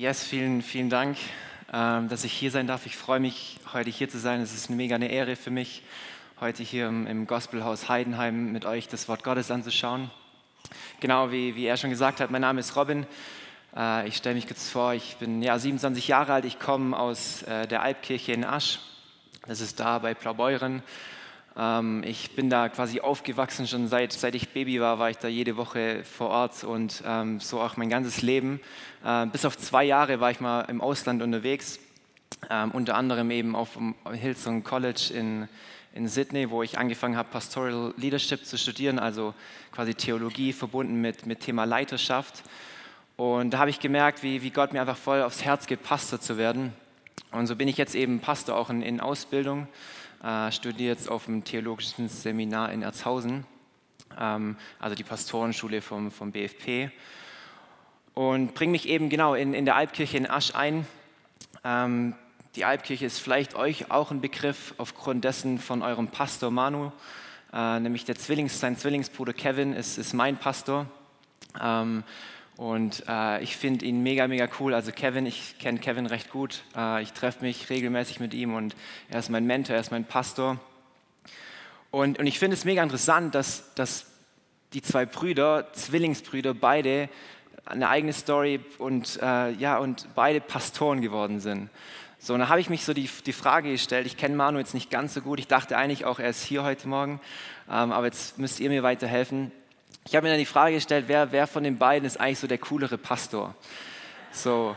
Yes, vielen, vielen Dank, ähm, dass ich hier sein darf. Ich freue mich, heute hier zu sein. Es ist eine mega eine Ehre für mich, heute hier im, Gospelhaus Heidenheim mit euch das Wort Gottes anzuschauen. Genau wie, wie er schon gesagt hat, mein Name ist Robin. Äh, ich stelle mich kurz vor, ich bin ja, 27 Jahre alt. Ich komme aus äh, der Alpkirche in Asch. Das ist da bei Plaubeuren. Ähm, ich bin da quasi aufgewachsen, schon seit, seit ich Baby war, war ich da jede Woche vor Ort und ähm, so auch mein ganzes Leben. Äh, bis auf zwei Jahre war ich mal im Ausland unterwegs, ähm, unter anderem eben auf dem Hillsong College in, in Sydney, wo ich angefangen habe, Pastoral Leadership zu studieren, also quasi Theologie verbunden mit, mit Thema Leiterschaft. Und da habe ich gemerkt, wie, wie Gott mir einfach voll aufs Herz Pastor zu werden. Und so bin ich jetzt eben Pastor auch in, in Ausbildung äh, studiere jetzt auf dem theologischen Seminar in Erzhausen, ähm, also die Pastorenschule vom, vom BFP. Und bringe mich eben genau in, in der Alpkirche in Asch ein. Ähm, die Alpkirche ist vielleicht euch auch ein Begriff aufgrund dessen von eurem Pastor Manu, äh, nämlich der Zwillings, sein Zwillingsbruder Kevin ist, ist mein Pastor. Ähm, und äh, ich finde ihn mega, mega cool. Also Kevin, ich kenne Kevin recht gut. Äh, ich treffe mich regelmäßig mit ihm und er ist mein Mentor, er ist mein Pastor. Und, und ich finde es mega interessant, dass, dass die zwei Brüder, Zwillingsbrüder, beide eine eigene Story und, äh, ja, und beide Pastoren geworden sind. So, und da habe ich mich so die, die Frage gestellt, ich kenne Manu jetzt nicht ganz so gut, ich dachte eigentlich auch, er ist hier heute Morgen, ähm, aber jetzt müsst ihr mir weiterhelfen. Ich habe mir dann die Frage gestellt, wer, wer von den beiden ist eigentlich so der coolere Pastor? So,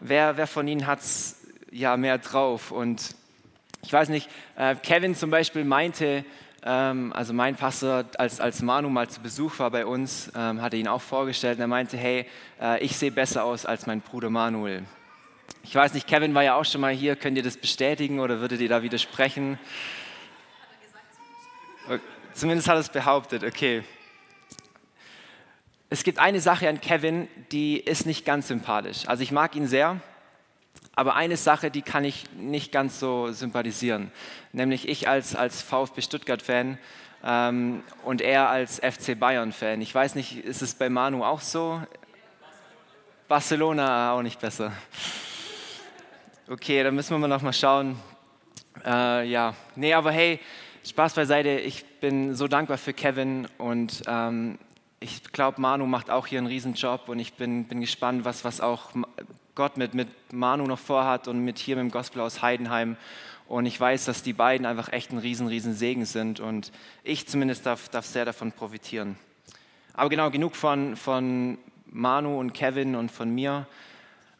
wer, wer von ihnen hat es ja mehr drauf? Und ich weiß nicht, äh, Kevin zum Beispiel meinte, ähm, also mein Pastor, als, als Manu mal zu Besuch war bei uns, ähm, hatte ihn auch vorgestellt und er meinte, hey, äh, ich sehe besser aus als mein Bruder Manuel. Ich weiß nicht, Kevin war ja auch schon mal hier, könnt ihr das bestätigen oder würdet ihr da widersprechen? Zumindest hat er es behauptet, okay es gibt eine Sache an Kevin, die ist nicht ganz sympathisch. Also ich mag ihn sehr, aber eine Sache, die kann ich nicht ganz so sympathisieren. Nämlich ich als, als VfB Stuttgart-Fan ähm, und er als FC Bayern-Fan. Ich weiß nicht, ist es bei Manu auch so? Barcelona auch nicht besser. Okay, dann müssen wir mal noch mal schauen. Äh, ja, nee, aber hey, Spaß beiseite. Ich bin so dankbar für Kevin und ähm, ich glaube, Manu macht auch hier einen Riesenjob und ich bin, bin gespannt, was, was auch Gott mit, mit Manu noch vorhat und mit hier mit dem Gospel aus Heidenheim. Und ich weiß, dass die beiden einfach echt ein riesen, riesen Segen sind und ich zumindest darf, darf sehr davon profitieren. Aber genau, genug von, von Manu und Kevin und von mir.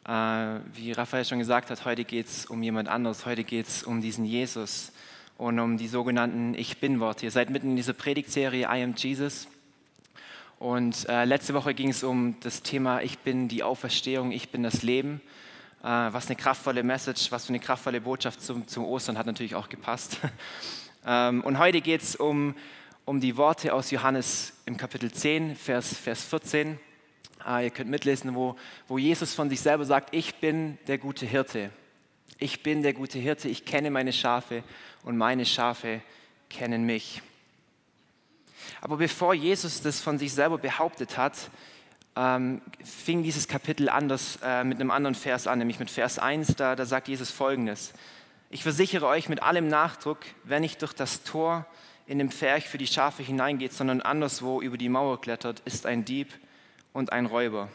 Äh, wie Raphael schon gesagt hat, heute geht es um jemand anderes. Heute geht es um diesen Jesus und um die sogenannten Ich Bin-Worte. Ihr seid mitten in dieser Predigtserie I Am Jesus. Und äh, letzte Woche ging es um das Thema Ich bin die Auferstehung, ich bin das Leben. Äh, was eine kraftvolle Message, was für eine kraftvolle Botschaft zum, zum Ostern hat natürlich auch gepasst. ähm, und heute geht es um, um die Worte aus Johannes im Kapitel 10, Vers, Vers 14. Äh, ihr könnt mitlesen, wo, wo Jesus von sich selber sagt, ich bin der gute Hirte. Ich bin der gute Hirte, ich kenne meine Schafe und meine Schafe kennen mich. Aber bevor Jesus das von sich selber behauptet hat, ähm, fing dieses Kapitel anders äh, mit einem anderen Vers an, nämlich mit Vers 1, da, da sagt Jesus folgendes. Ich versichere euch mit allem Nachdruck, wer nicht durch das Tor in dem Pferch für die Schafe hineingeht, sondern anderswo über die Mauer klettert, ist ein Dieb und ein Räuber.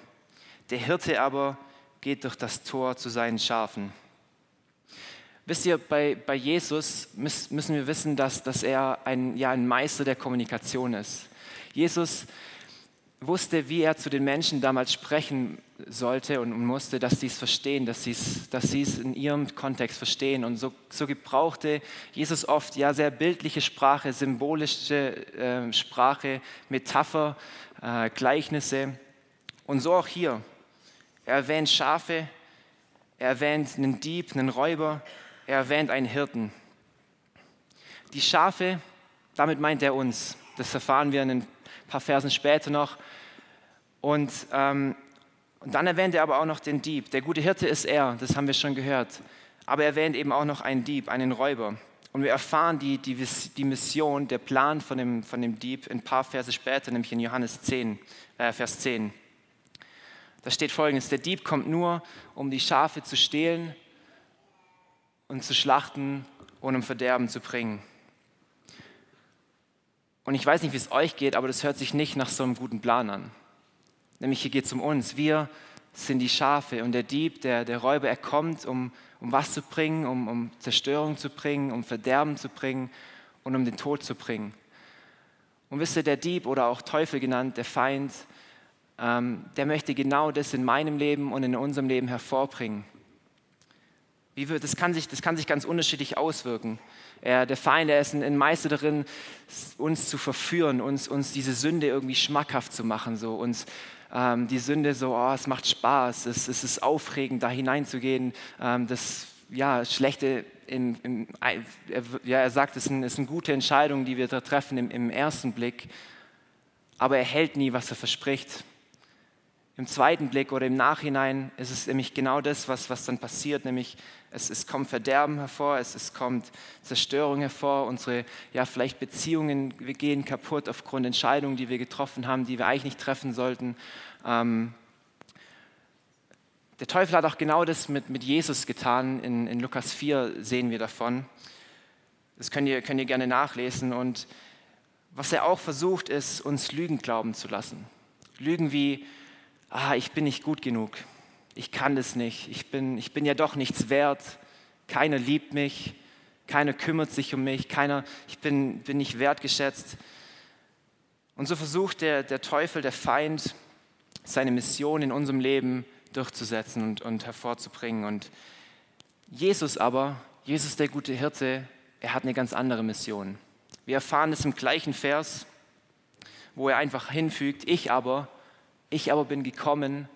Der Hirte aber geht durch das Tor zu seinen Schafen. Wisst ihr, bei, bei Jesus müssen wir wissen, dass, dass er ein, ja, ein Meister der Kommunikation ist. Jesus wusste, wie er zu den Menschen damals sprechen sollte und musste, dass sie es verstehen, dass sie es, dass es in ihrem Kontext verstehen. Und so, so gebrauchte Jesus oft ja sehr bildliche Sprache, symbolische äh, Sprache, Metapher, äh, Gleichnisse. Und so auch hier. Er erwähnt Schafe, er erwähnt einen Dieb, einen Räuber, er erwähnt einen Hirten. Die Schafe, damit meint er uns. Das erfahren wir in ein paar Versen später noch. Und, ähm, und dann erwähnt er aber auch noch den Dieb. Der gute Hirte ist er, das haben wir schon gehört. Aber er erwähnt eben auch noch einen Dieb, einen Räuber. Und wir erfahren die, die, die Mission, der Plan von dem, von dem Dieb ein paar Verse später, nämlich in Johannes 10, äh, Vers 10. Da steht folgendes, der Dieb kommt nur, um die Schafe zu stehlen und zu schlachten und um Verderben zu bringen. Und ich weiß nicht, wie es euch geht, aber das hört sich nicht nach so einem guten Plan an. Nämlich hier geht es um uns. Wir sind die Schafe und der Dieb, der, der Räuber, er kommt, um, um was zu bringen, um, um Zerstörung zu bringen, um Verderben zu bringen und um den Tod zu bringen. Und wisst ihr, der Dieb oder auch Teufel genannt, der Feind, ähm, der möchte genau das in meinem Leben und in unserem Leben hervorbringen. Wird, das, kann sich, das kann sich ganz unterschiedlich auswirken. Er, der Feind, er ist ein, Meister darin, uns zu verführen, uns, uns diese Sünde irgendwie schmackhaft zu machen, so uns ähm, die Sünde so, oh, es macht Spaß, es, es ist aufregend, da hineinzugehen, ähm, das ja, Schlechte, im, er, ja, er sagt, ein, es ist eine gute Entscheidung, die wir da treffen im, im ersten Blick, aber er hält nie, was er verspricht. Im zweiten Blick oder im Nachhinein ist es nämlich genau das, was, was dann passiert, nämlich es, es kommt Verderben hervor, es, es kommt Zerstörung hervor, unsere ja, vielleicht Beziehungen wir gehen kaputt aufgrund Entscheidungen, die wir getroffen haben, die wir eigentlich nicht treffen sollten. Ähm, der Teufel hat auch genau das mit, mit Jesus getan. In, in Lukas 4 sehen wir davon. Das könnt ihr, könnt ihr gerne nachlesen. Und was er auch versucht, ist, uns Lügen glauben zu lassen. Lügen wie, ah, ich bin nicht gut genug, ich kann das nicht, ich bin, ich bin ja doch nichts wert, keiner liebt mich, keiner kümmert sich um mich, keiner, ich bin, bin nicht wertgeschätzt. Und so versucht der, der Teufel, der Feind, seine Mission in unserem Leben durchzusetzen und, und hervorzubringen. Und Jesus aber, Jesus der gute Hirte, er hat eine ganz andere Mission. Wir erfahren es im gleichen Vers, wo er einfach hinfügt, ich aber, ich aber bin gekommen,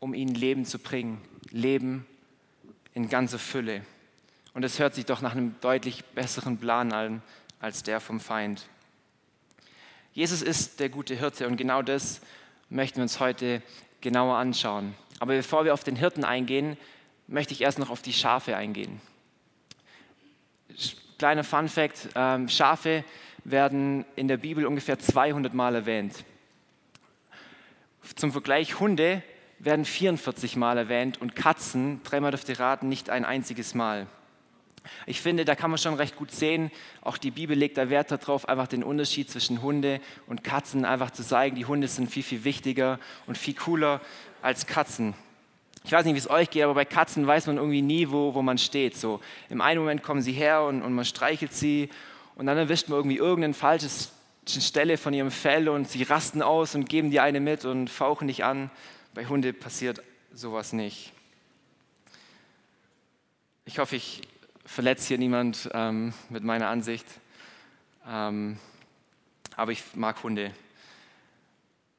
um ihnen Leben zu bringen. Leben in ganzer Fülle. Und es hört sich doch nach einem deutlich besseren Plan an als der vom Feind. Jesus ist der gute Hirte und genau das möchten wir uns heute genauer anschauen. Aber bevor wir auf den Hirten eingehen, möchte ich erst noch auf die Schafe eingehen. Kleiner Fun fact, ähm, Schafe werden in der Bibel ungefähr 200 Mal erwähnt. Zum Vergleich, Hunde werden 44 Mal erwähnt und Katzen, dreimal dürft ihr raten, nicht ein einziges Mal. Ich finde, da kann man schon recht gut sehen, auch die Bibel legt da Wert darauf, einfach den Unterschied zwischen Hunde und Katzen einfach zu zeigen. Die Hunde sind viel, viel wichtiger und viel cooler als Katzen. Ich weiß nicht, wie es euch geht, aber bei Katzen weiß man irgendwie nie, wo, wo man steht. So, Im einen Moment kommen sie her und, und man streichelt sie und dann erwischt man irgendwie irgendein falsches Stelle von ihrem Fell und sie rasten aus und geben dir eine mit und fauchen dich an. Bei Hunde passiert sowas nicht. Ich hoffe, ich verletze hier niemand ähm, mit meiner Ansicht, ähm, aber ich mag Hunde.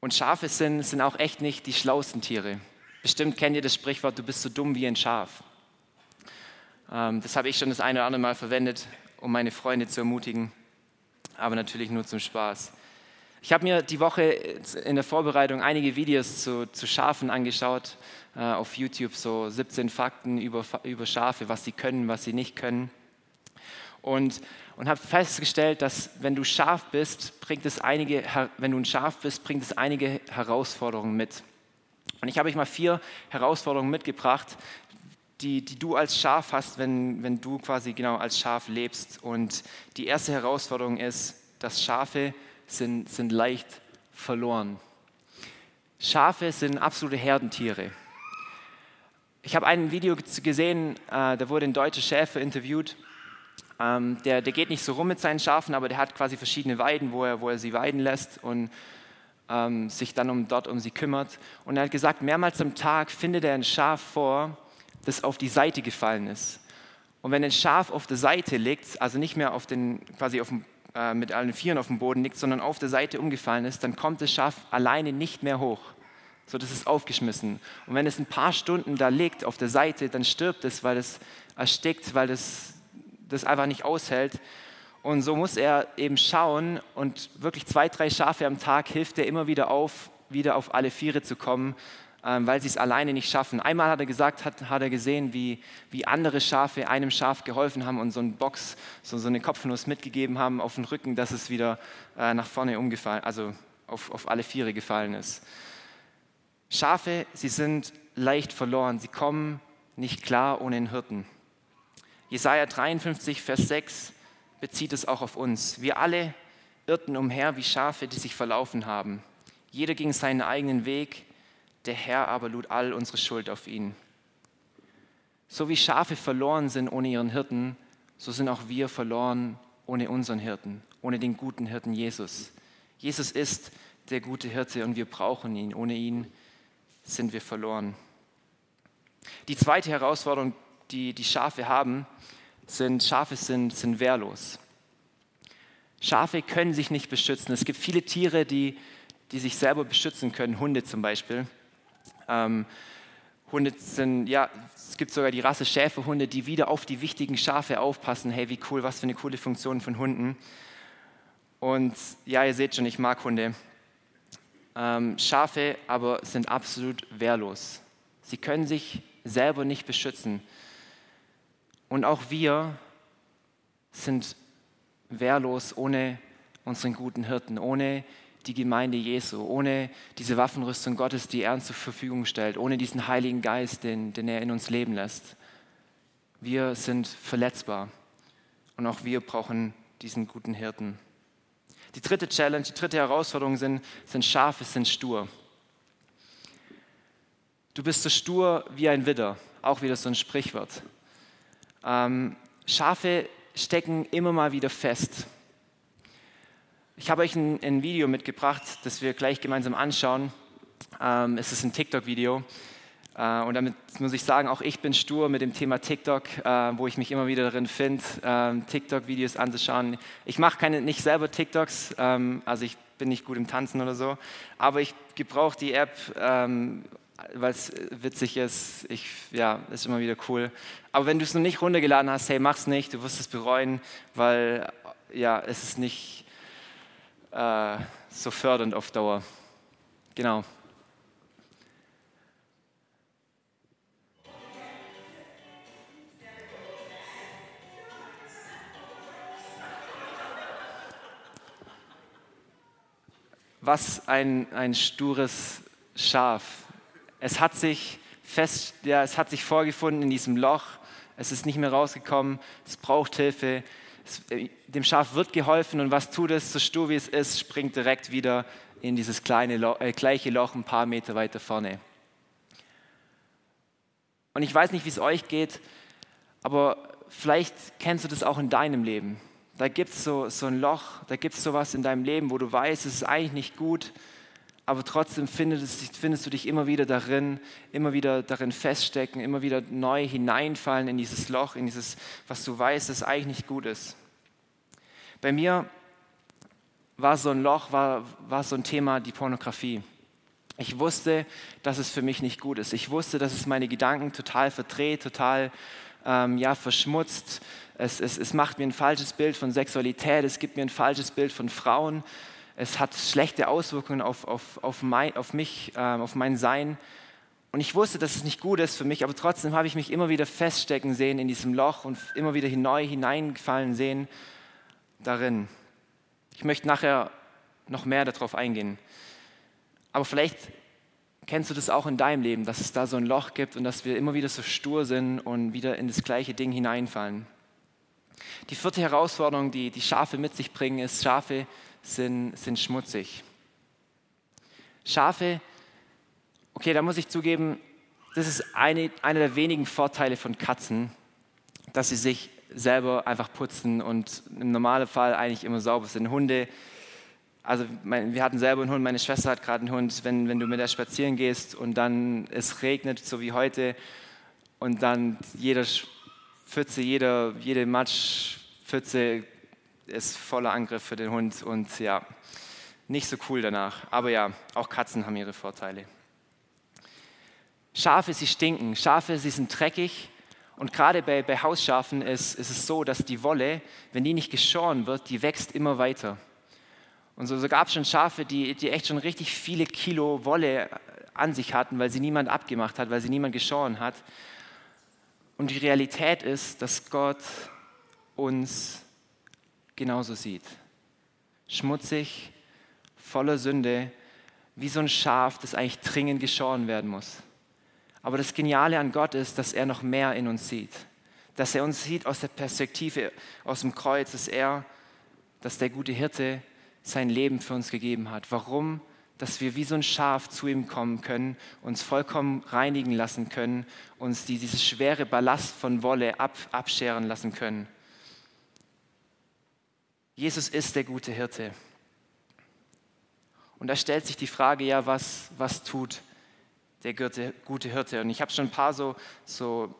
Und Schafe sind, sind auch echt nicht die schlauesten Tiere. Bestimmt kennt ihr das Sprichwort, du bist so dumm wie ein Schaf. Ähm, das habe ich schon das eine oder andere Mal verwendet, um meine Freunde zu ermutigen aber natürlich nur zum Spaß. Ich habe mir die Woche in der Vorbereitung einige Videos zu, zu Schafen angeschaut äh, auf YouTube, so 17 Fakten über, über Schafe, was sie können, was sie nicht können. Und, und habe festgestellt, dass wenn du scharf bist, bringt es einige, wenn du ein Schaf bist, bringt es einige Herausforderungen mit. Und ich habe euch mal vier Herausforderungen mitgebracht, die, die du als Schaf hast, wenn, wenn du quasi genau als Schaf lebst. Und die erste Herausforderung ist, dass Schafe sind, sind leicht verloren. Schafe sind absolute Herdentiere. Ich habe ein Video gesehen, äh, da wurde ein deutscher Schäfer interviewt. Ähm, der, der geht nicht so rum mit seinen Schafen, aber der hat quasi verschiedene Weiden, wo er, wo er sie weiden lässt und ähm, sich dann um, dort um sie kümmert. Und er hat gesagt, mehrmals am Tag findet er ein Schaf vor, das auf die Seite gefallen ist. Und wenn ein Schaf auf der Seite liegt, also nicht mehr auf den, quasi auf dem, äh, mit allen Vieren auf dem Boden liegt, sondern auf der Seite umgefallen ist, dann kommt das Schaf alleine nicht mehr hoch. So, das ist aufgeschmissen. Und wenn es ein paar Stunden da liegt auf der Seite, dann stirbt es, weil es erstickt, weil es das einfach nicht aushält. Und so muss er eben schauen und wirklich zwei, drei Schafe am Tag hilft er immer wieder auf, wieder auf alle Viere zu kommen, weil sie es alleine nicht schaffen. Einmal hat er gesagt, hat, hat er gesehen, wie, wie andere Schafe einem Schaf geholfen haben und so eine Box, so, so eine Kopfnuss mitgegeben haben auf den Rücken, dass es wieder äh, nach vorne umgefallen, also auf, auf alle Viere gefallen ist. Schafe, sie sind leicht verloren, sie kommen nicht klar ohne den Hirten. Jesaja 53, Vers 6 bezieht es auch auf uns. Wir alle irrten umher wie Schafe, die sich verlaufen haben. Jeder ging seinen eigenen Weg, der Herr aber lud all unsere Schuld auf ihn. So wie Schafe verloren sind ohne ihren Hirten, so sind auch wir verloren ohne unseren Hirten, ohne den guten Hirten Jesus. Jesus ist der gute Hirte und wir brauchen ihn. Ohne ihn sind wir verloren. Die zweite Herausforderung, die die Schafe haben, sind, Schafe sind, sind wehrlos. Schafe können sich nicht beschützen. Es gibt viele Tiere, die, die sich selber beschützen können, Hunde zum Beispiel. Ähm, Hunde sind, ja, es gibt sogar die Rasse Schäferhunde, die wieder auf die wichtigen Schafe aufpassen. Hey, wie cool, was für eine coole Funktion von Hunden. Und ja, ihr seht schon, ich mag Hunde. Ähm, Schafe aber sind absolut wehrlos. Sie können sich selber nicht beschützen. Und auch wir sind wehrlos ohne unseren guten Hirten, ohne die Gemeinde Jesu, ohne diese Waffenrüstung Gottes, die er uns zur Verfügung stellt, ohne diesen Heiligen Geist, den, den er in uns leben lässt. Wir sind verletzbar und auch wir brauchen diesen guten Hirten. Die dritte Challenge, die dritte Herausforderung sind, sind Schafe, sind stur. Du bist so stur wie ein Widder, auch wieder so ein Sprichwort. Ähm, Schafe stecken immer mal wieder fest. Ich habe euch ein, ein, Video mitgebracht, das wir gleich gemeinsam anschauen. Ähm, es ist ein TikTok-Video. Äh, und damit muss ich sagen, auch ich bin stur mit dem Thema TikTok, äh, wo ich mich immer wieder darin finde, äh, TikTok-Videos anzuschauen. Ich mache keine, nicht selber TikToks, ähm, also ich bin nicht gut im Tanzen oder so, aber ich gebrauche die App, ähm, weil es witzig ist. Ich, ja, ist immer wieder cool. Aber wenn du es noch nicht runtergeladen hast, hey, mach's nicht, du wirst es bereuen, weil ja, es ist nicht äh, so fördernd auf Dauer. Genau. Was ein, ein stures Schaf. Es hat sich fest, ja, es hat sich vorgefunden in diesem Loch. Es ist nicht mehr rausgekommen. Es braucht Hilfe. Äh, dem Schaf wird geholfen und was tut es, so stur wie es ist, springt direkt wieder in dieses kleine Loch, äh, gleiche Loch ein paar Meter weiter vorne. Und ich weiß nicht, wie es euch geht, aber vielleicht kennst du das auch in deinem Leben. Da gibt es so, so ein Loch, da gibt es sowas in deinem Leben, wo du weißt, es ist eigentlich nicht gut, aber trotzdem findest, findest, du dich immer wieder darin, immer wieder darin feststecken, immer wieder neu hineinfallen in dieses Loch, in dieses, was du weißt, das eigentlich nicht gut ist. Bei mir war so ein Loch, war, war so ein Thema die Pornografie. Ich wusste, dass es für mich nicht gut ist. Ich wusste, dass es meine Gedanken total verdreht, total ähm, ja, verschmutzt. Es, es, es macht mir ein falsches Bild von Sexualität, es gibt mir ein falsches Bild von Frauen es hat schlechte Auswirkungen auf, auf, auf, mein, auf mich, äh, auf mein Sein. Und ich wusste, dass es nicht gut ist für mich, aber trotzdem habe ich mich immer wieder feststecken sehen in diesem Loch und immer wieder neu hineingefallen sehen darin. Ich möchte nachher noch mehr darauf eingehen. Aber vielleicht kennst du das auch in deinem Leben, dass es da so ein Loch gibt und dass wir immer wieder so stur sind und wieder in das gleiche Ding hineinfallen. Die vierte Herausforderung, die die Schafe mit sich bringen, ist, Schafe sind, sind schmutzig. Schafe, okay, da muss ich zugeben, das ist eine, einer der wenigen Vorteile von Katzen, dass sie sich selber einfach putzen und im normalen Fall eigentlich immer sauber sind. Hunde, also mein, wir hatten selber einen Hund, meine Schwester hat gerade einen Hund, wenn, wenn du mit der spazieren gehst und dann es regnet, so wie heute, und dann jeder Pfütze, jeder, jede Matschpfütze ist voller Angriff für den Hund und ja, nicht so cool danach. Aber ja, auch Katzen haben ihre Vorteile. Schafe, sie stinken. Schafe, sie sind dreckig. Und gerade bei, bei Hausschafen ist, ist es so, dass die Wolle, wenn die nicht geschoren wird, die wächst immer weiter. Und so, so gab es schon Schafe, die, die echt schon richtig viele Kilo Wolle an sich hatten, weil sie niemand abgemacht hat, weil sie niemand geschoren hat. Und die Realität ist, dass Gott uns genauso sieht. Schmutzig, voller Sünde, wie so ein Schaf, das eigentlich dringend geschoren werden muss. Aber das Geniale an Gott ist, dass er noch mehr in uns sieht. Dass er uns sieht aus der Perspektive, aus dem Kreuz, dass er, dass der gute Hirte sein Leben für uns gegeben hat. Warum? Dass wir wie so ein Schaf zu ihm kommen können, uns vollkommen reinigen lassen können, uns die, dieses schwere Ballast von Wolle ab, abscheren lassen können. Jesus ist der gute Hirte. Und da stellt sich die Frage, ja, was, was tut der gute Hirte? Und ich habe schon ein paar so, so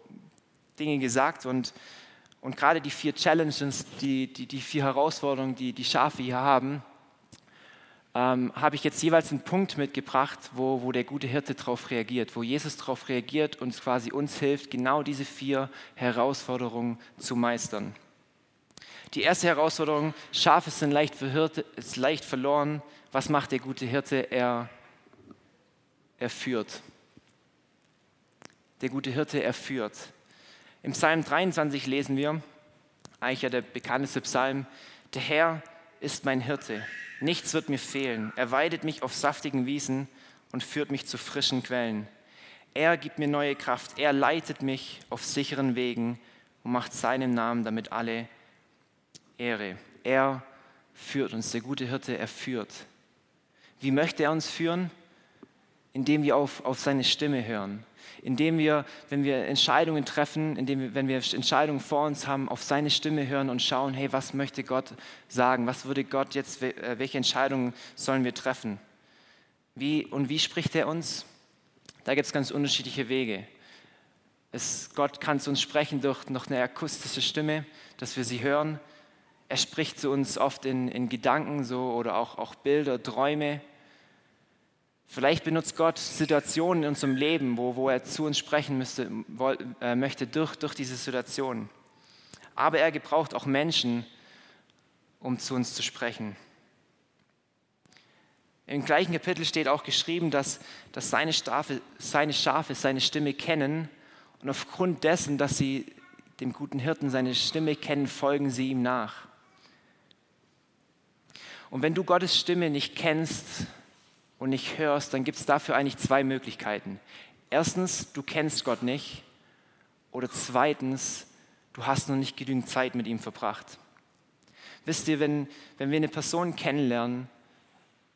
Dinge gesagt und, und gerade die vier Challenges, die, die, die vier Herausforderungen, die die Schafe hier haben, ähm, habe ich jetzt jeweils einen Punkt mitgebracht, wo, wo der gute Hirte darauf reagiert, wo Jesus darauf reagiert und quasi uns hilft, genau diese vier Herausforderungen zu meistern. Die erste Herausforderung, Schafe sind leicht, verhirrt, ist leicht verloren. Was macht der gute Hirte? Er, er führt. Der gute Hirte, er führt. Im Psalm 23 lesen wir, eigentlich ja der bekannteste Psalm, der Herr ist mein Hirte, nichts wird mir fehlen. Er weidet mich auf saftigen Wiesen und führt mich zu frischen Quellen. Er gibt mir neue Kraft, er leitet mich auf sicheren Wegen und macht seinem Namen damit alle Ehre. Er führt uns, der gute Hirte, er führt. Wie möchte er uns führen? Indem wir auf, auf seine Stimme hören. Indem wir, wenn wir Entscheidungen treffen, indem wir, wenn wir Entscheidungen vor uns haben, auf seine Stimme hören und schauen, hey, was möchte Gott sagen? Was würde Gott jetzt, äh, welche Entscheidungen sollen wir treffen? Wie, und wie spricht er uns? Da gibt es ganz unterschiedliche Wege. Es, Gott kann zu uns sprechen durch noch eine akustische Stimme, dass wir sie hören. Er spricht zu uns oft in, in Gedanken so oder auch, auch Bilder, Träume. Vielleicht benutzt Gott Situationen in unserem Leben, wo, wo er zu uns sprechen müsste, wo, äh, möchte durch, durch diese Situation. Aber er gebraucht auch Menschen, um zu uns zu sprechen. Im gleichen Kapitel steht auch geschrieben, dass, dass seine, Stafe, seine Schafe seine Stimme kennen und aufgrund dessen, dass sie dem guten Hirten seine Stimme kennen, folgen sie ihm nach. Und wenn du Gottes Stimme nicht kennst und nicht hörst, dann gibt es dafür eigentlich zwei Möglichkeiten. Erstens, du kennst Gott nicht. Oder zweitens, du hast noch nicht genügend Zeit mit ihm verbracht. Wisst ihr, wenn, wenn wir eine Person kennenlernen,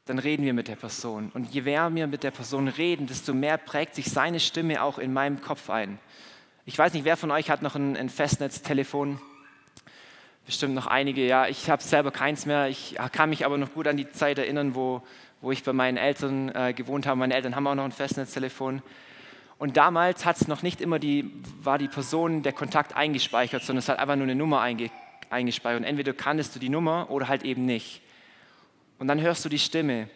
dann reden wir mit der Person. Und je mehr wir mit der Person reden, desto mehr prägt sich seine Stimme auch in meinem Kopf ein. Ich weiß nicht, wer von euch hat noch ein, ein Festnetztelefon? Bestimmt noch einige. Ja, ich habe selber keins mehr. Ich kann mich aber noch gut an die Zeit erinnern, wo, wo ich bei meinen Eltern äh, gewohnt habe. Meine Eltern haben auch noch ein Festnetztelefon. Und damals hat es noch nicht immer die, war die Person, der Kontakt eingespeichert, sondern es hat einfach nur eine Nummer einge, eingespeichert. Und entweder kanntest du die Nummer oder halt eben nicht. Und dann hörst du die Stimme.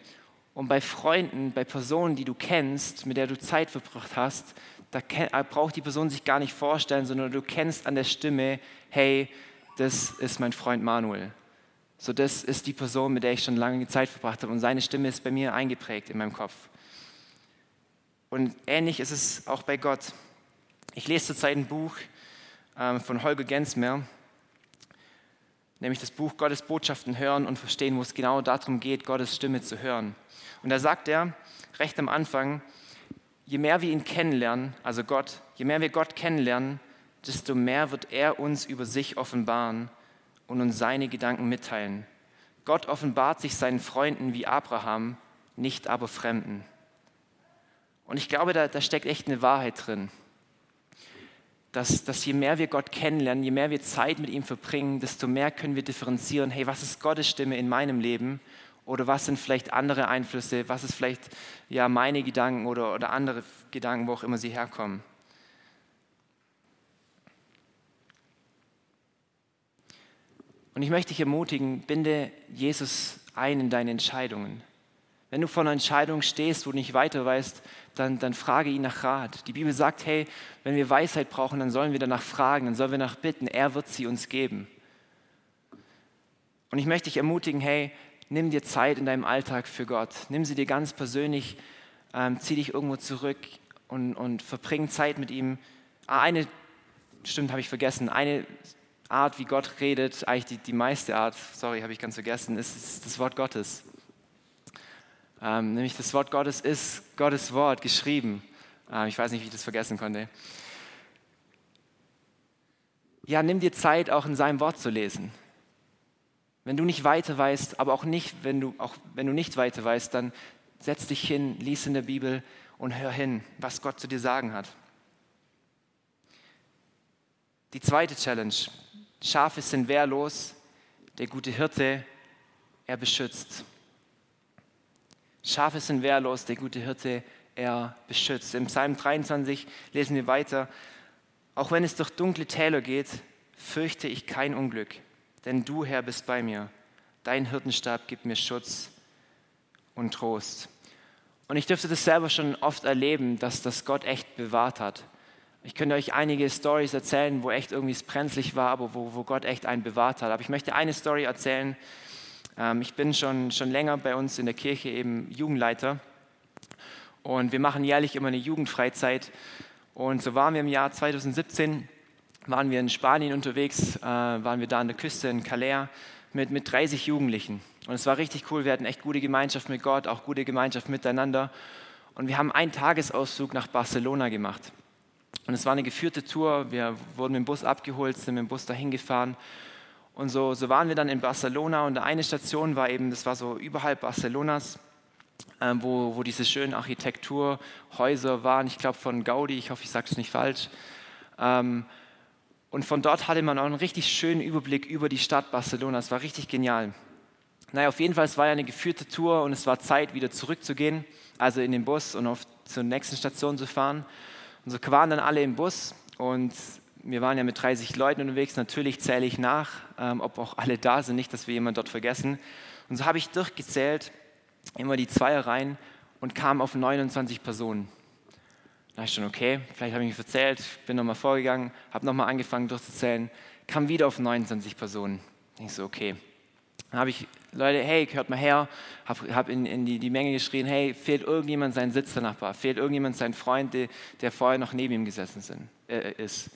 Und bei Freunden, bei Personen, die du kennst, mit der du Zeit verbracht hast, da braucht die Person sich gar nicht vorstellen, sondern du kennst an der Stimme, hey, das ist mein Freund Manuel. So, das ist die Person, mit der ich schon lange Zeit verbracht habe und seine Stimme ist bei mir eingeprägt in meinem Kopf. Und ähnlich ist es auch bei Gott. Ich lese zurzeit ein Buch ähm, von Holger Gensmer, nämlich das Buch Gottes Botschaften hören und verstehen, wo es genau darum geht, Gottes Stimme zu hören. Und da sagt er, recht am Anfang, je mehr wir ihn kennenlernen, also Gott, je mehr wir Gott kennenlernen, desto mehr wird er uns über sich offenbaren und uns seine Gedanken mitteilen. Gott offenbart sich seinen Freunden wie Abraham, nicht aber Fremden. Und ich glaube, da, da steckt echt eine Wahrheit drin. Dass, dass je mehr wir Gott kennenlernen, je mehr wir Zeit mit ihm verbringen, desto mehr können wir differenzieren, hey, was ist Gottes Stimme in meinem Leben oder was sind vielleicht andere Einflüsse, was ist vielleicht ja meine Gedanken oder, oder andere Gedanken, wo auch immer sie herkommen. Und ich möchte dich ermutigen, binde Jesus ein in deine Entscheidungen. Wenn du vor einer Entscheidung stehst, wo du nicht weiter weißt, dann, dann frage ihn nach Rat. Die Bibel sagt, hey, wenn wir Weisheit brauchen, dann sollen wir danach fragen, dann sollen wir danach bitten. Er wird sie uns geben. Und ich möchte dich ermutigen, hey, nimm dir Zeit in deinem Alltag für Gott. Nimm sie dir ganz persönlich, ähm, zieh dich irgendwo zurück und, und verbring Zeit mit ihm. Ah, eine, stimmt, habe ich vergessen, eine Art, wie Gott redet, eigentlich die, die meiste Art, sorry, habe ich ganz vergessen, ist, ist das Wort Gottes. Ähm, nämlich das Wort Gottes ist Gottes Wort geschrieben. Ähm, ich weiß nicht, wie ich das vergessen konnte. Ja, nimm dir Zeit, auch in seinem Wort zu lesen. Wenn du nicht weiter weißt, aber auch nicht, wenn du, auch wenn du nicht weiter weißt, dann setz dich hin, lies in der Bibel und hör hin, was Gott zu dir sagen hat. Die zweite Challenge. Schafe sind wehrlos, der gute Hirte, er beschützt. Schafe sind wehrlos, der gute Hirte, er beschützt. Im Psalm 23 lesen wir weiter, auch wenn es durch dunkle Täler geht, fürchte ich kein Unglück, denn du, Herr, bist bei mir. Dein Hirtenstab gibt mir Schutz und Trost. Und ich dürfte das selber schon oft erleben, dass das Gott echt bewahrt hat. Ich könnte euch einige Stories erzählen, wo echt irgendwie es brenzlig war, aber wo, wo Gott echt einen bewahrt hat. Aber ich möchte eine Story erzählen. Ähm, ich bin schon, schon länger bei uns in der Kirche eben Jugendleiter und wir machen jährlich immer eine Jugendfreizeit. Und so waren wir im Jahr 2017, waren wir in Spanien unterwegs, äh, waren wir da an der Küste in Calais mit, mit 30 Jugendlichen. Und es war richtig cool, wir hatten echt gute Gemeinschaft mit Gott, auch gute Gemeinschaft miteinander. Und wir haben einen Tagesausflug nach Barcelona gemacht. Und es war eine geführte Tour. Wir wurden mit dem Bus abgeholt, sind mit dem Bus dahin gefahren. Und so, so waren wir dann in Barcelona. Und eine Station war eben, das war so überhalb Barcelonas, äh, wo, wo diese schönen Architekturhäuser waren. Ich glaube von Gaudi, ich hoffe, ich sage es nicht falsch. Ähm, und von dort hatte man auch einen richtig schönen Überblick über die Stadt Barcelona. Es war richtig genial. Naja, auf jeden Fall, es war ja eine geführte Tour und es war Zeit, wieder zurückzugehen, also in den Bus und auf zur nächsten Station zu fahren. Und so waren dann alle im Bus und wir waren ja mit 30 Leuten unterwegs. Natürlich zähle ich nach, ähm, ob auch alle da sind, nicht, dass wir jemanden dort vergessen. Und so habe ich durchgezählt, immer die Zweier rein und kam auf 29 Personen. Da ich schon, okay, vielleicht habe ich mich verzählt, bin nochmal vorgegangen, habe nochmal angefangen durchzuzählen, kam wieder auf 29 Personen. Ich so, okay, dann habe ich, Leute, hey, hört mal her, habe hab in, in die, die, Menge geschrien, hey, fehlt irgendjemand sein Sitz der Nachbar, fehlt irgendjemand sein Freund, der, der vorher noch neben ihm gesessen sind, äh, ist.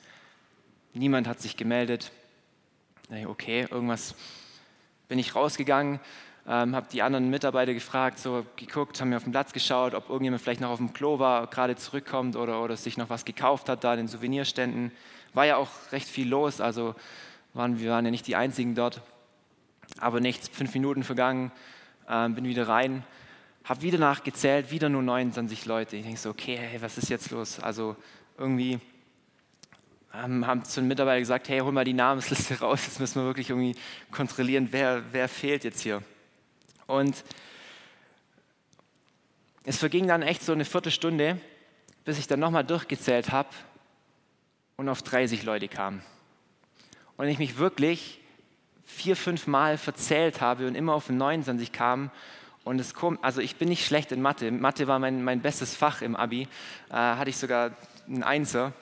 Niemand hat sich gemeldet. Okay, irgendwas. Bin ich rausgegangen, ähm, habe die anderen Mitarbeiter gefragt, so geguckt, haben mir auf den Platz geschaut, ob irgendjemand vielleicht noch auf dem Klo war, gerade zurückkommt oder, oder sich noch was gekauft hat da in den Souvenirständen. War ja auch recht viel los, also waren, wir waren ja nicht die Einzigen dort. Aber nichts, fünf Minuten vergangen, äh, bin wieder rein, habe wieder nachgezählt, wieder nur 29 Leute. Ich denke so, okay, hey, was ist jetzt los? Also irgendwie ähm, haben zu den Mitarbeitern gesagt, hey, hol mal die Namensliste raus, jetzt müssen wir wirklich irgendwie kontrollieren, wer, wer fehlt jetzt hier. Und es verging dann echt so eine Viertelstunde, bis ich dann nochmal durchgezählt habe und auf 30 Leute kam. Und ich mich wirklich vier, fünf Mal verzählt habe und immer auf 29 kam. Und es kommt, also ich bin nicht schlecht in Mathe. Mathe war mein, mein bestes Fach im Abi. Äh, hatte ich sogar einen Einser.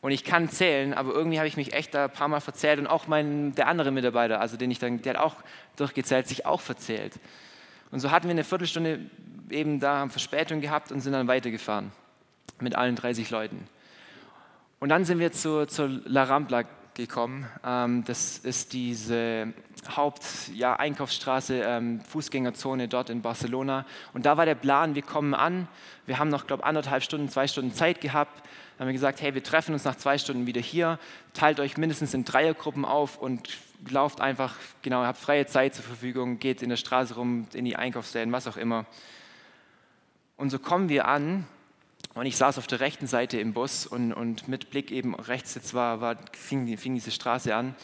Und ich kann zählen, aber irgendwie habe ich mich echt da ein paar Mal verzählt und auch mein, der andere Mitarbeiter, also den ich dann, der hat auch durchgezählt, sich auch verzählt. Und so hatten wir eine Viertelstunde eben da, haben Verspätung gehabt und sind dann weitergefahren mit allen 30 Leuten. Und dann sind wir zu, zur La Rambla gekommen. Ähm, das ist diese Haupt-Einkaufsstraße, ja, ähm, Fußgängerzone dort in Barcelona. Und da war der Plan, wir kommen an. Wir haben noch, glaube ich, anderthalb Stunden, zwei Stunden Zeit gehabt. Dann haben wir gesagt, hey, wir treffen uns nach zwei Stunden wieder hier. Teilt euch mindestens in Dreiergruppen auf und lauft einfach, genau, habt freie Zeit zur Verfügung, geht in der Straße rum, in die Einkaufsläden, was auch immer. Und so kommen wir an und ich saß auf der rechten Seite im Bus und, und mit Blick eben rechts jetzt war, war fing, fing diese Straße an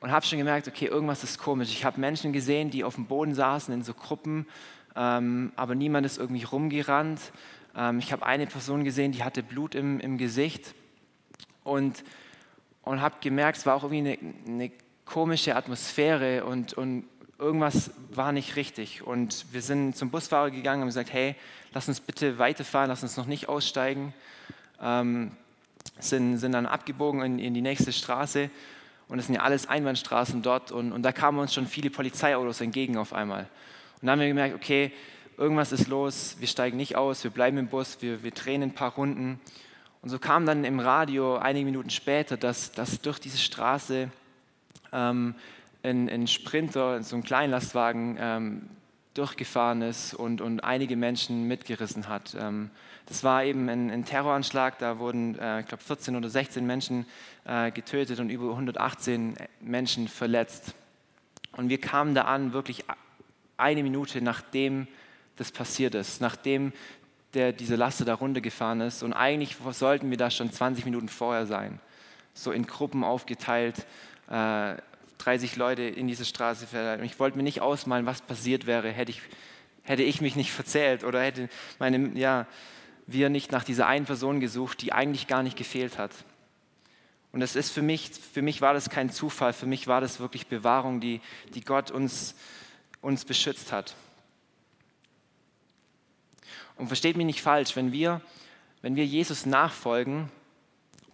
und habe schon gemerkt, okay, irgendwas ist komisch. Ich habe Menschen gesehen, die auf dem Boden saßen in so Gruppen, ähm, aber niemand ist irgendwie rumgerannt. Ähm, ich habe eine Person gesehen, die hatte Blut im, im Gesicht und, und habe gemerkt, es war auch irgendwie eine, eine komische Atmosphäre und, und irgendwas war nicht richtig. Und wir sind zum Busfahrer gegangen und haben gesagt, hey, lass uns bitte weiterfahren, lass uns noch nicht aussteigen. Ähm, sind, sind dann abgebogen in, in die nächste Straße und es sind ja alles Einbahnstraßen dort und, und da kamen uns schon viele Polizeiautos entgegen auf einmal. Und dann haben wir gemerkt, okay, irgendwas ist los, wir steigen nicht aus, wir bleiben im Bus, wir, wir drehen ein paar Runden. Und so kam dann im Radio einige Minuten später, dass, dass durch diese Straße ähm, ein, ein Sprinter, so ein Kleinlastwagen, ähm, durchgefahren ist und, und einige Menschen mitgerissen hat. Ähm, das war eben ein, ein Terroranschlag, da wurden, äh, ich glaube, 14 oder 16 Menschen äh, getötet und über 118 Menschen verletzt. Und wir kamen da an, wirklich eine Minute nachdem das passiert ist, nachdem der, diese Laster da runtergefahren ist. Und eigentlich sollten wir da schon 20 Minuten vorher sein, so in Gruppen aufgeteilt, äh, 30 Leute in diese Straße verleitet. Ich wollte mir nicht ausmalen, was passiert wäre, hätte ich, hätte ich mich nicht verzählt oder hätte meine, ja, wir nicht nach dieser einen Person gesucht, die eigentlich gar nicht gefehlt hat. Und das ist für mich, für mich war das kein Zufall, für mich war das wirklich Bewahrung, die, die Gott uns, uns beschützt hat. Und versteht mich nicht falsch, wenn wir, wenn wir Jesus nachfolgen,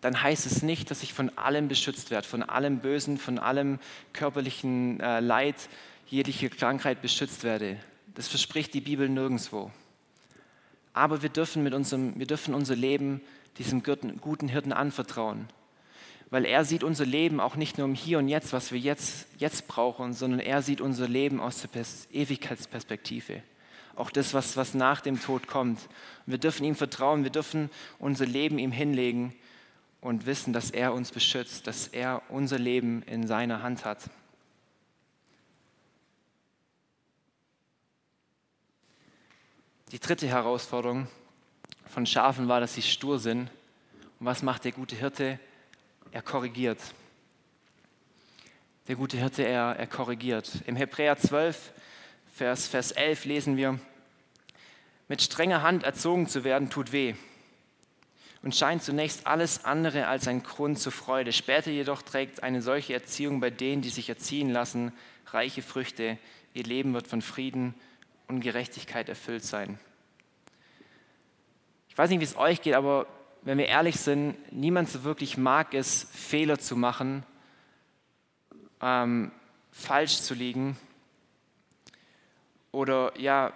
dann heißt es nicht, dass ich von allem beschützt werde, von allem Bösen, von allem körperlichen äh, Leid, jegliche Krankheit beschützt werde. Das verspricht die Bibel nirgendwo. Aber wir dürfen, mit unserem, wir dürfen unser Leben diesem guten Hirten anvertrauen. Weil er sieht unser Leben auch nicht nur im Hier und Jetzt, was wir jetzt, jetzt brauchen, sondern er sieht unser Leben aus der Pers Ewigkeitsperspektive. Auch das, was, was nach dem Tod kommt. Wir dürfen ihm vertrauen, wir dürfen unser Leben ihm hinlegen und wissen, dass er uns beschützt, dass er unser Leben in seiner Hand hat. Die dritte Herausforderung von Schafen war, dass sie stur sind. Und was macht der gute Hirte? Er korrigiert. Der gute Hirte, er, er korrigiert. Im Hebräer 12, Vers, Vers 11 lesen wir, mit strenger Hand erzogen zu werden, tut weh und scheint zunächst alles andere als ein Grund zur Freude. Später jedoch trägt eine solche Erziehung bei denen, die sich erziehen lassen, reiche Früchte. Ihr Leben wird von Frieden und Gerechtigkeit erfüllt sein. Ich weiß nicht, wie es euch geht, aber wenn wir ehrlich sind, niemand so wirklich mag es, Fehler zu machen, ähm, falsch zu liegen oder ja,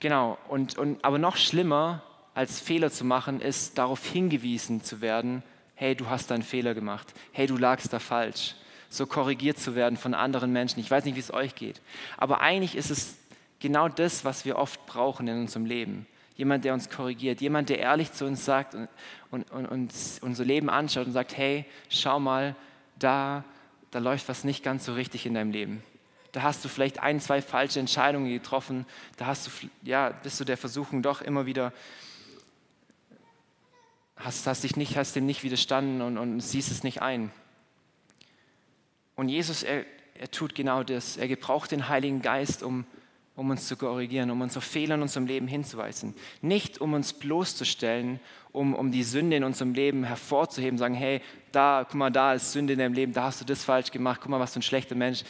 genau. Und, und, aber noch schlimmer als Fehler zu machen, ist darauf hingewiesen zu werden, hey, du hast einen Fehler gemacht, hey, du lagst da falsch, so korrigiert zu werden von anderen Menschen. Ich weiß nicht, wie es euch geht, aber eigentlich ist es genau das, was wir oft brauchen in unserem Leben. Jemand, der uns korrigiert, jemand, der ehrlich zu uns sagt und, und, und uns unser Leben anschaut und sagt, hey, schau mal, da, da läuft was nicht ganz so richtig in deinem Leben. Da hast du vielleicht ein, zwei falsche Entscheidungen getroffen. Da hast du, ja, bist du der Versuchung doch immer wieder, hast, hast dich nicht, hast dem nicht widerstanden und, und siehst es nicht ein. Und Jesus, er, er tut genau das. Er gebraucht den Heiligen Geist, um, um uns zu korrigieren, um unsere Fehler in unserem Leben hinzuweisen. Nicht um uns bloßzustellen, um, um die Sünde in unserem Leben hervorzuheben, sagen, hey, da, guck mal, da ist Sünde in deinem Leben, da hast du das falsch gemacht, guck mal, was für ein schlechter Mensch.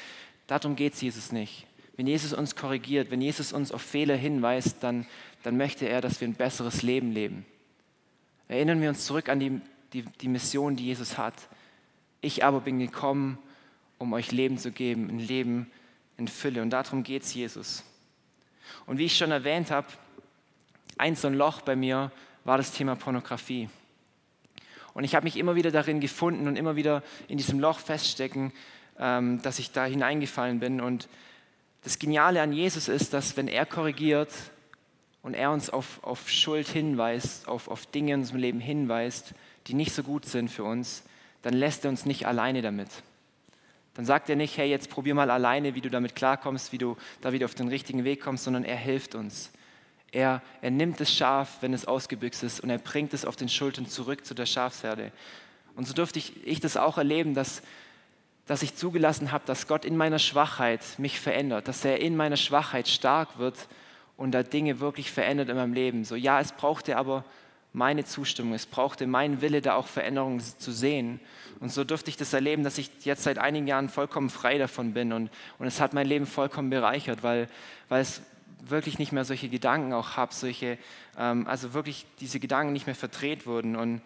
Darum geht es Jesus nicht. Wenn Jesus uns korrigiert, wenn Jesus uns auf Fehler hinweist, dann, dann möchte er, dass wir ein besseres Leben leben. Erinnern wir uns zurück an die, die, die Mission, die Jesus hat. Ich aber bin gekommen, um euch Leben zu geben, ein Leben in Fülle. Und darum geht es Jesus. Und wie ich schon erwähnt habe, ein so ein Loch bei mir war das Thema Pornografie. Und ich habe mich immer wieder darin gefunden und immer wieder in diesem Loch feststecken, ähm, dass ich da hineingefallen bin. Und das Geniale an Jesus ist, dass wenn er korrigiert und er uns auf, auf Schuld hinweist, auf, auf Dinge in unserem Leben hinweist, die nicht so gut sind für uns, dann lässt er uns nicht alleine damit. Dann sagt er nicht, hey, jetzt probier mal alleine, wie du damit klarkommst, wie du da wieder auf den richtigen Weg kommst, sondern er hilft uns. Er, er nimmt das Schaf, wenn es ausgebüxt ist, und er bringt es auf den Schultern zurück zu der Schafsherde. Und so durfte ich, ich das auch erleben, dass, dass ich zugelassen habe, dass Gott in meiner Schwachheit mich verändert, dass er in meiner Schwachheit stark wird und da Dinge wirklich verändert in meinem Leben. So, ja, es brauchte aber meine Zustimmung, es brauchte meinen Wille, da auch Veränderungen zu sehen. Und so durfte ich das erleben, dass ich jetzt seit einigen Jahren vollkommen frei davon bin. Und, und es hat mein Leben vollkommen bereichert, weil, weil es wirklich nicht mehr solche Gedanken auch habe, solche, ähm, also wirklich diese Gedanken nicht mehr verdreht wurden, und,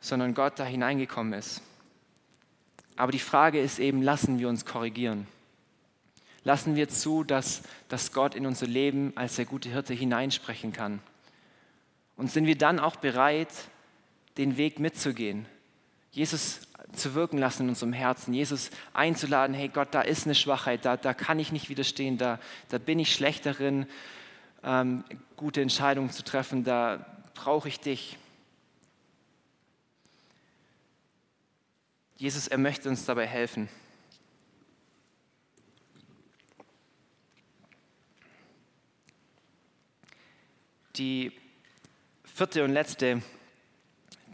sondern Gott da hineingekommen ist. Aber die Frage ist eben, lassen wir uns korrigieren? Lassen wir zu, dass, dass Gott in unser Leben als der gute Hirte hineinsprechen kann? Und sind wir dann auch bereit, den Weg mitzugehen? Jesus zu wirken lassen in unserem Herzen. Jesus einzuladen, hey Gott, da ist eine Schwachheit, da, da kann ich nicht widerstehen, da, da bin ich schlecht darin, ähm, gute Entscheidungen zu treffen, da brauche ich dich. Jesus, er möchte uns dabei helfen. Die vierte und letzte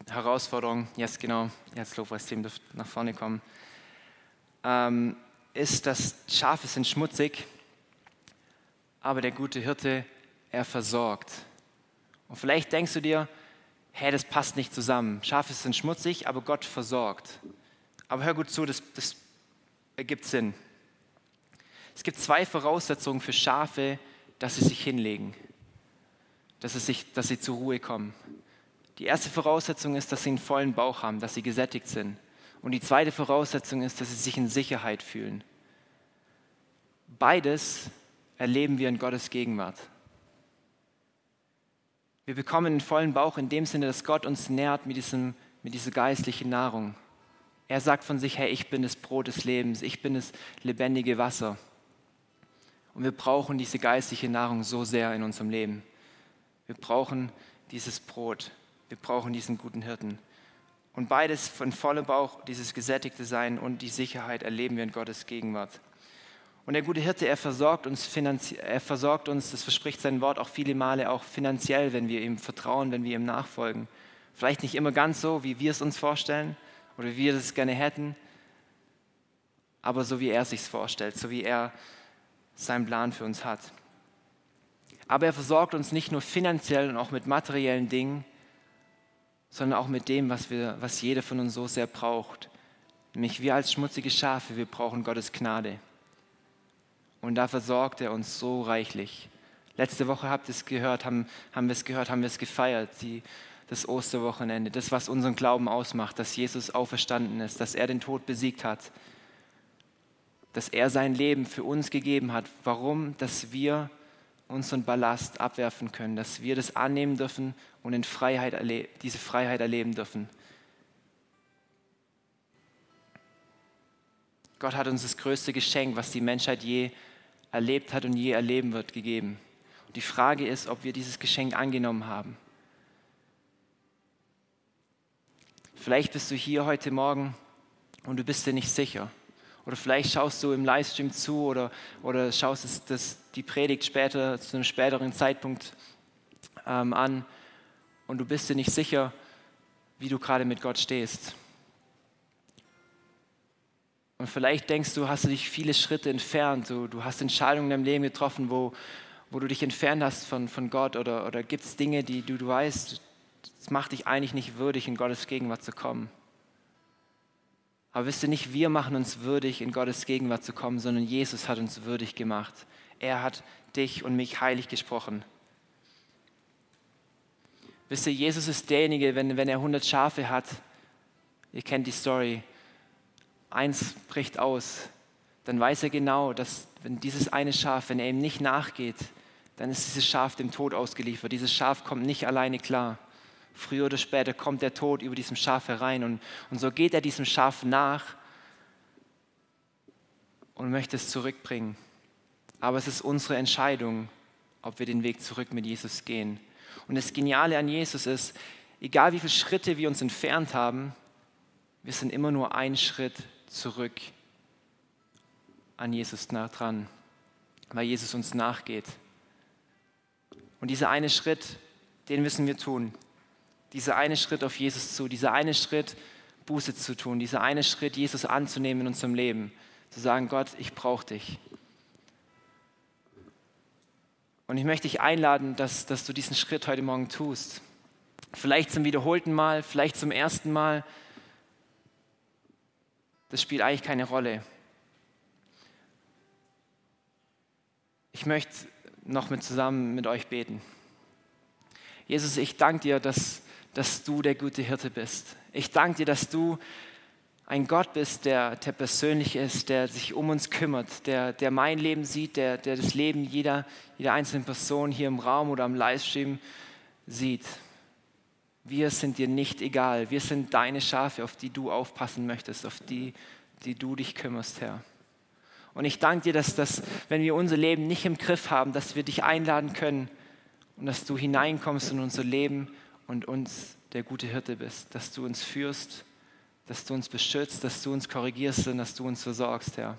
Herausforderung, jetzt genau, jetzt Lobpreisteam dürft nach vorne kommen, ähm, ist, dass Schafe sind schmutzig, aber der gute Hirte, er versorgt. Und vielleicht denkst du dir, hä, das passt nicht zusammen. Schafe sind schmutzig, aber Gott versorgt. Aber hör gut zu, das, das ergibt Sinn. Es gibt zwei Voraussetzungen für Schafe, dass sie sich hinlegen dass, es sich, dass sie zur Ruhe kommen. Die erste Voraussetzung ist, dass sie einen vollen Bauch haben, dass sie gesättigt sind. Und die zweite Voraussetzung ist, dass sie sich in Sicherheit fühlen. Beides erleben wir in Gottes Gegenwart. Wir bekommen einen vollen Bauch in dem Sinne, dass Gott uns nährt mit, diesem, mit dieser geistlichen Nahrung. Er sagt von sich, hey, ich bin das Brot des Lebens, ich bin das lebendige Wasser. Und wir brauchen diese geistliche Nahrung so sehr in unserem Leben. Wir brauchen dieses Brot. Wir brauchen diesen guten Hirten. Und beides von vollem Bauch, dieses gesättigte Sein und die Sicherheit erleben wir in Gottes Gegenwart. Und der gute Hirte, er versorgt uns er versorgt uns, das verspricht sein Wort auch viele Male, auch finanziell, wenn wir ihm vertrauen, wenn wir ihm nachfolgen. Vielleicht nicht immer ganz so, wie wir es uns vorstellen oder wie wir es gerne hätten, aber so wie er sich vorstellt, so wie er seinen Plan für uns hat. Aber er versorgt uns nicht nur finanziell und auch mit materiellen Dingen, sondern auch mit dem, was, wir, was jeder von uns so sehr braucht. Nämlich wir als schmutzige Schafe, wir brauchen Gottes Gnade. Und da versorgt er uns so reichlich. Letzte Woche habt ihr es gehört, haben, haben wir es gehört, haben wir es gefeiert, die, das Osterwochenende, das, was unseren Glauben ausmacht, dass Jesus auferstanden ist, dass er den Tod besiegt hat, dass er sein Leben für uns gegeben hat. Warum? Dass wir unseren Ballast abwerfen können, dass wir das annehmen dürfen und in Freiheit diese Freiheit erleben dürfen. Gott hat uns das größte Geschenk, was die Menschheit je erlebt hat und je erleben wird, gegeben. Und die Frage ist, ob wir dieses Geschenk angenommen haben. Vielleicht bist du hier heute Morgen und du bist dir nicht sicher. Oder vielleicht schaust du im Livestream zu oder, oder schaust es, das, die Predigt später, zu einem späteren Zeitpunkt ähm, an und du bist dir nicht sicher, wie du gerade mit Gott stehst. Und vielleicht denkst du, hast du dich viele Schritte entfernt, du, du hast Entscheidungen in deinem Leben getroffen, wo, wo du dich entfernt hast von, von Gott oder, oder gibt es Dinge, die du, du weißt, das macht dich eigentlich nicht würdig, in Gottes Gegenwart zu kommen. Aber wisst ihr nicht, wir machen uns würdig, in Gottes Gegenwart zu kommen, sondern Jesus hat uns würdig gemacht. Er hat dich und mich heilig gesprochen. Wisst ihr, Jesus ist derjenige, wenn, wenn er 100 Schafe hat, ihr kennt die Story, eins bricht aus, dann weiß er genau, dass wenn dieses eine Schaf, wenn er ihm nicht nachgeht, dann ist dieses Schaf dem Tod ausgeliefert. Dieses Schaf kommt nicht alleine klar. Früher oder später kommt der Tod über diesem Schaf herein und, und so geht er diesem Schaf nach und möchte es zurückbringen. Aber es ist unsere Entscheidung, ob wir den Weg zurück mit Jesus gehen. Und das Geniale an Jesus ist, egal wie viele Schritte wir uns entfernt haben, wir sind immer nur einen Schritt zurück an Jesus nah dran, weil Jesus uns nachgeht. Und dieser eine Schritt, den müssen wir tun dieser eine Schritt auf Jesus zu, dieser eine Schritt Buße zu tun, dieser eine Schritt Jesus anzunehmen in unserem Leben, zu sagen, Gott, ich brauche dich. Und ich möchte dich einladen, dass, dass du diesen Schritt heute Morgen tust. Vielleicht zum wiederholten Mal, vielleicht zum ersten Mal. Das spielt eigentlich keine Rolle. Ich möchte noch mit zusammen mit euch beten. Jesus, ich danke dir, dass, dass du der gute Hirte bist. Ich danke dir, dass du ein Gott bist, der, der persönlich ist, der sich um uns kümmert, der, der mein Leben sieht, der, der das Leben jeder, jeder einzelnen Person hier im Raum oder am Livestream sieht. Wir sind dir nicht egal. Wir sind deine Schafe, auf die du aufpassen möchtest, auf die, die du dich kümmerst, Herr. Und ich danke dir, dass das, wenn wir unser Leben nicht im Griff haben, dass wir dich einladen können und dass du hineinkommst in unser Leben und uns der gute Hirte bist, dass du uns führst, dass du uns beschützt, dass du uns korrigierst und dass du uns versorgst, Herr.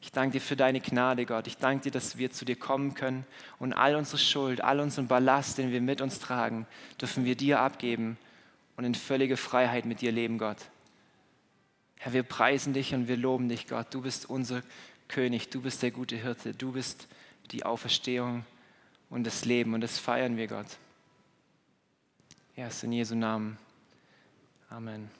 Ich danke dir für deine Gnade, Gott. Ich danke dir, dass wir zu dir kommen können und all unsere Schuld, all unseren Ballast, den wir mit uns tragen, dürfen wir dir abgeben und in völlige Freiheit mit dir leben, Gott. Herr, wir preisen dich und wir loben dich, Gott. Du bist unser König, du bist der gute Hirte, du bist die Auferstehung und das Leben und das feiern wir, Gott. Ja, in Jesu Namen. Amen.